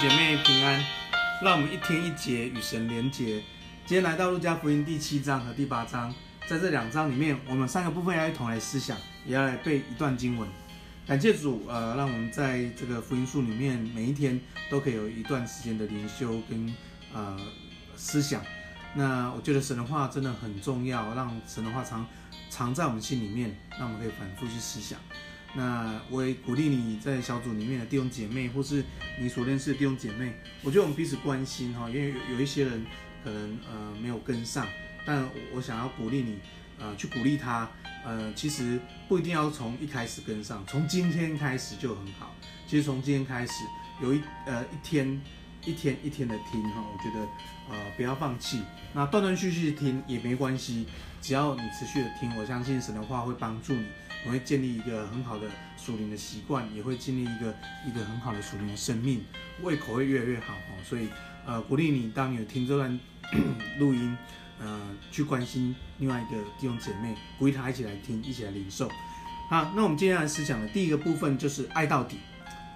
姐妹平安，让我们一天一节与神连结。今天来到路加福音第七章和第八章，在这两章里面，我们三个部分要一同来思想，也要来背一段经文。感谢主，呃，让我们在这个福音书里面，每一天都可以有一段时间的灵修跟呃思想。那我觉得神的话真的很重要，让神的话常常在我们心里面，让我们可以反复去思想。那我也鼓励你在小组里面的弟兄姐妹，或是你所认识的弟兄姐妹，我觉得我们彼此关心哈，因为有有一些人可能呃没有跟上，但我想要鼓励你，呃，去鼓励他，呃，其实不一定要从一开始跟上，从今天开始就很好。其实从今天开始，有一呃一天一天一天的听哈，我觉得呃不要放弃，那断断续续听也没关系，只要你持续的听，我相信神的话会帮助你。我会建立一个很好的属灵的习惯，也会建立一个一个很好的属灵的生命，胃口会越来越好哦。所以，呃，鼓励你，当你有听这段 录音，呃，去关心另外一个弟兄姐妹，鼓励他一起来听，一起来领受。好，那我们接下来思想的第一个部分就是爱到底。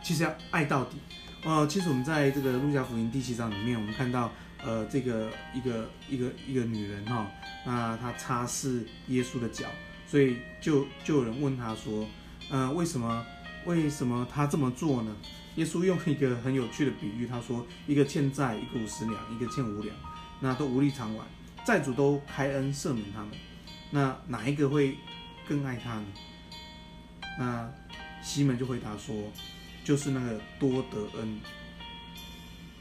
其实要爱到底。呃，其实我们在这个路加福音第七章里面，我们看到，呃，这个一个一个一个女人哈、哦，那她擦拭耶稣的脚。所以就就有人问他说，呃，为什么为什么他这么做呢？耶稣用一个很有趣的比喻，他说，一个欠债一个五十两，一个欠五两，那都无力偿还，债主都开恩赦免他们，那哪一个会更爱他呢？那西门就回答说，就是那个多得恩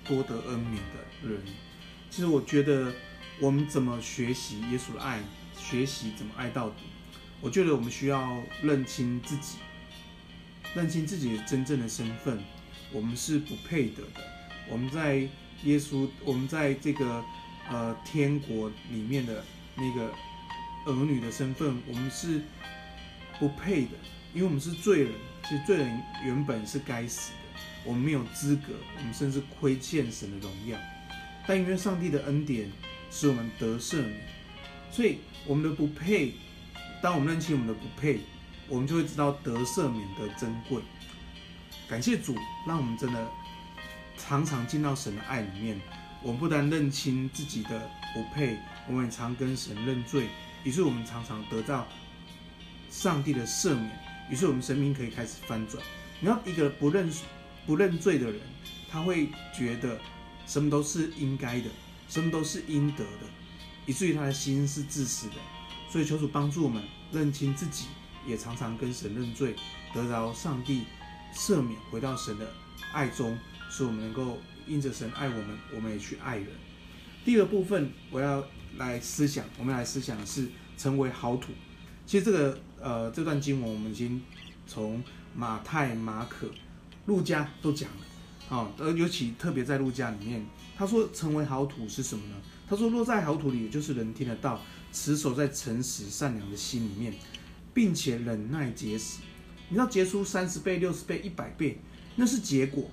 多得恩免的人。其实我觉得我们怎么学习耶稣的爱，学习怎么爱到底。我觉得我们需要认清自己，认清自己真正的身份。我们是不配得的。我们在耶稣，我们在这个呃天国里面的那个儿女的身份，我们是不配的，因为我们是罪人。其实罪人原本是该死的，我们没有资格，我们甚至亏欠神的荣耀。但因为上帝的恩典使我们得赦免，所以我们的不配。当我们认清我们的不配，我们就会知道得赦免的珍贵。感谢主，让我们真的常常进到神的爱里面。我们不但认清自己的不配，我们也常跟神认罪，于是我们常常得到上帝的赦免。于是我们生命可以开始翻转。你要一个不认不认罪的人，他会觉得什么都是应该的，什么都是应得的，以至于他的心是自私的。所以求主帮助我们认清自己，也常常跟神认罪，得着上帝赦免，回到神的爱中，使我们能够因着神爱我们，我们也去爱人。第二部分，我要来思想，我们来思想的是成为好土。其实这个呃这段经文，我们已经从马太、马可、路加都讲了，好，而尤其特别在路加里面，他说成为好土是什么呢？他说落在好土里，就是人听得到。持守在诚实善良的心里面，并且忍耐结实。你知道结出三十倍、六十倍、一百倍，那是结果；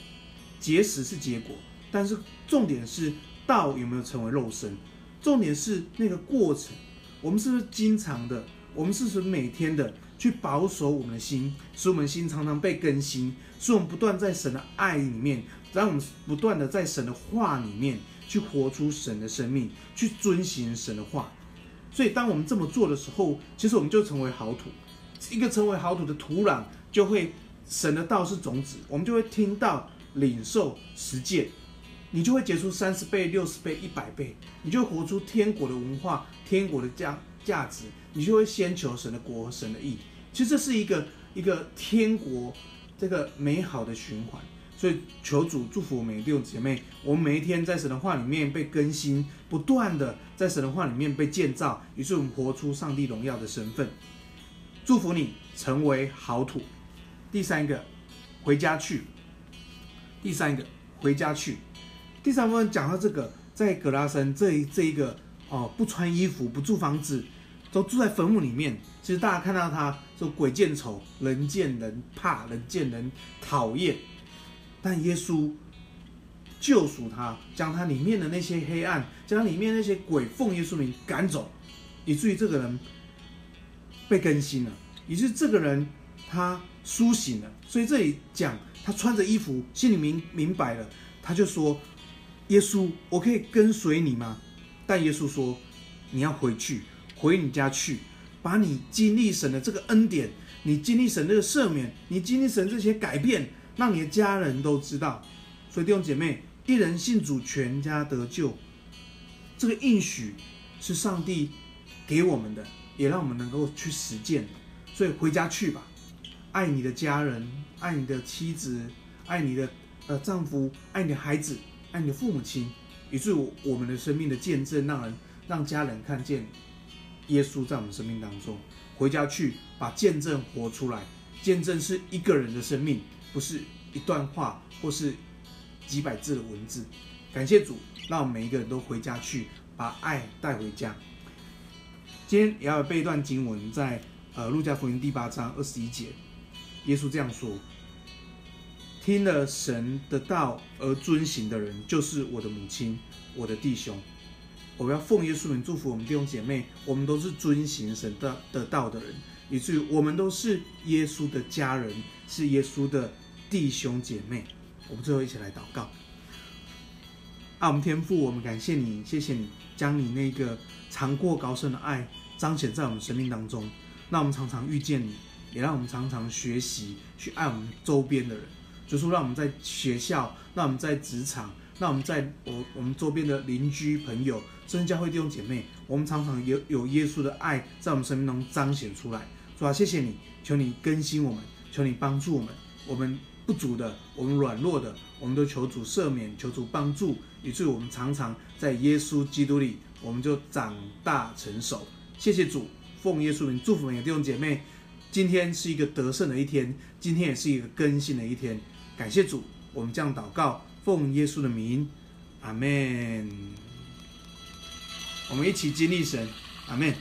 结实是结果。但是重点是道有没有成为肉身？重点是那个过程。我们是不是经常的？我们是不是每天的去保守我们的心，使我们心常常被更新，使我们不断在神的爱里面，让我们不断的在神的话里面去活出神的生命，去遵行神的话。所以，当我们这么做的时候，其实我们就成为好土。一个成为好土的土壤，就会神的道是种子，我们就会听到、领受、实践，你就会结出三十倍、六十倍、一百倍，你就活出天国的文化、天国的价价值，你就会先求神的国和神的义。其实这是一个一个天国这个美好的循环。所以求主祝福我们弟兄姐妹，我们每一天在神的话里面被更新，不断的在神的话里面被建造，于是我们活出上帝荣耀的身份。祝福你成为好土。第三个，回家去。第三个，回家去。第三部分讲到这个，在葛拉森这一这一个哦，不穿衣服，不住房子，都住在坟墓里面。其实大家看到他说鬼见愁，人见人怕，人见人讨厌。但耶稣救赎他，将他里面的那些黑暗，将里面那些鬼奉耶稣名赶走，以至于这个人被更新了，以至于这个人他苏醒了。所以这里讲他穿着衣服，心里明明白了，他就说：“耶稣，我可以跟随你吗？”但耶稣说：“你要回去，回你家去，把你经历神的这个恩典，你经历神这个赦免，你经历神这些改变，让你的家人都知道。”所以弟兄姐妹，一人信主，全家得救，这个应许是上帝给我们的，也让我们能够去实践。所以回家去吧，爱你的家人，爱你的妻子，爱你的呃丈夫，爱你的孩子，爱你的父母亲。以至于我们的生命的见证，让人让家人看见耶稣在我们生命当中。回家去把见证活出来，见证是一个人的生命，不是一段话或是几百字的文字。感谢主，让我们每一个人都回家去，把爱带回家。今天也要背一段经文，在呃路加福音第八章二十一节，耶稣这样说。听了神的道而遵行的人，就是我的母亲，我的弟兄。我们要奉耶稣名祝福我们弟兄姐妹，我们都是遵行神的的道的人，以至于我们都是耶稣的家人，是耶稣的弟兄姐妹。我们最后一起来祷告。啊，我们天父，我们感谢你，谢谢你将你那个长过高深的爱彰显在我们生命当中，让我们常常遇见你，也让我们常常学习去爱我们周边的人。就是让我们在学校，让我们在职场，让我们在我我们周边的邻居朋友，甚至教会弟兄姐妹，我们常常有有耶稣的爱在我们生命中彰显出来。主啊，谢谢你，求你更新我们，求你帮助我们，我们不足的，我们软弱的，我们都求主赦免，求主帮助，以至于我们常常在耶稣基督里，我们就长大成熟。谢谢主，奉耶稣名祝福每个弟兄姐妹，今天是一个得胜的一天，今天也是一个更新的一天。感谢主，我们这样祷告，奉耶稣的名，阿门。我们一起经历神，阿门。